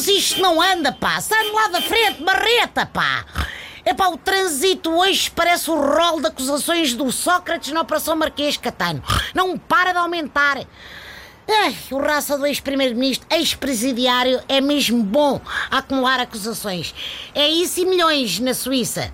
Mas isto não anda, pá. Sai lá da frente, marreta, pá. É pá, o trânsito hoje parece o rol de acusações do Sócrates na Operação Marquês Catano. Não para de aumentar. Ai, o raça do ex-primeiro-ministro, ex-presidiário, é mesmo bom a acumular acusações. É isso e milhões na Suíça.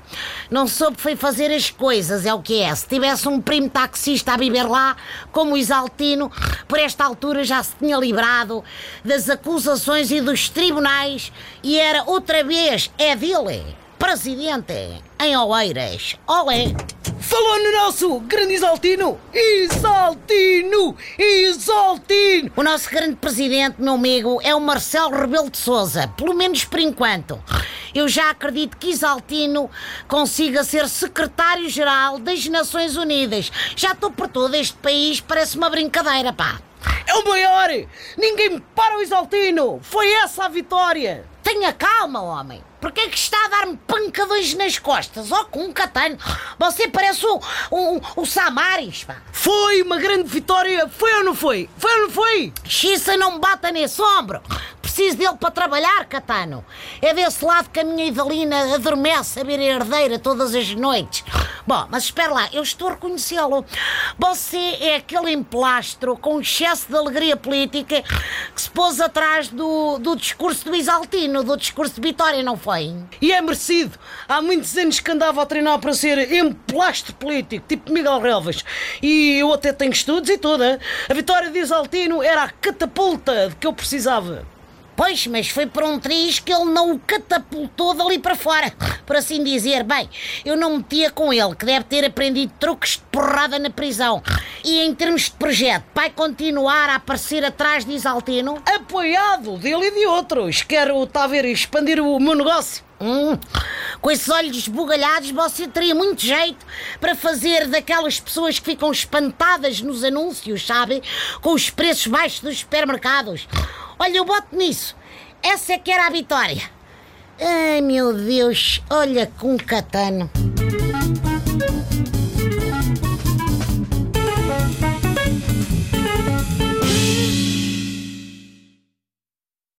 Não soube foi fazer as coisas, é o que é. Se tivesse um primo taxista a viver lá, como o Isaltino, por esta altura já se tinha livrado das acusações e dos tribunais e era outra vez é dele, presidente, em Oeiras. Olé! Falou no nosso grande Isaltino! Isaltino! Isaltino! O nosso grande presidente, meu amigo, é o Marcelo Rebelo de Souza, pelo menos por enquanto. Eu já acredito que Isaltino consiga ser secretário-geral das Nações Unidas. Já estou por todo este país, parece uma brincadeira, pá. É o maior! Ninguém para o Isaltino! Foi essa a vitória! Tenha calma, homem. Porquê é que está a dar-me pancadões nas costas? Ó, oh, com um catano. Você parece o, o, o Samaris, pá. Foi uma grande vitória. Foi ou não foi? Foi ou não foi? Xissa não me bata nesse ombro. Preciso dele para trabalhar, Catano. É desse lado que a minha Idalina adormece a ver a herdeira todas as noites. Bom, mas espera lá, eu estou a reconhecê-lo. Você é aquele emplastro com excesso de alegria política que se pôs atrás do, do discurso do Isaltino, do discurso de Vitória, não foi? E é merecido. Há muitos anos que andava a treinar para ser emplastro político, tipo Miguel Relvas. E eu até tenho estudos e tudo. Hein? A vitória de Isaltino era a catapulta de que eu precisava. Pois, mas foi por um triz que ele não o catapultou dali para fora. Por assim dizer, bem, eu não metia com ele, que deve ter aprendido truques de porrada na prisão. E em termos de projeto, vai continuar a aparecer atrás de Isaltino? Apoiado dele e de outros. Quero, está a ver, expandir o meu negócio. Hum, com esses olhos esbugalhados, você teria muito jeito para fazer daquelas pessoas que ficam espantadas nos anúncios, sabe? Com os preços baixos dos supermercados. Olha, eu boto nisso. Essa é que era a vitória. Ai meu Deus, olha com um catano.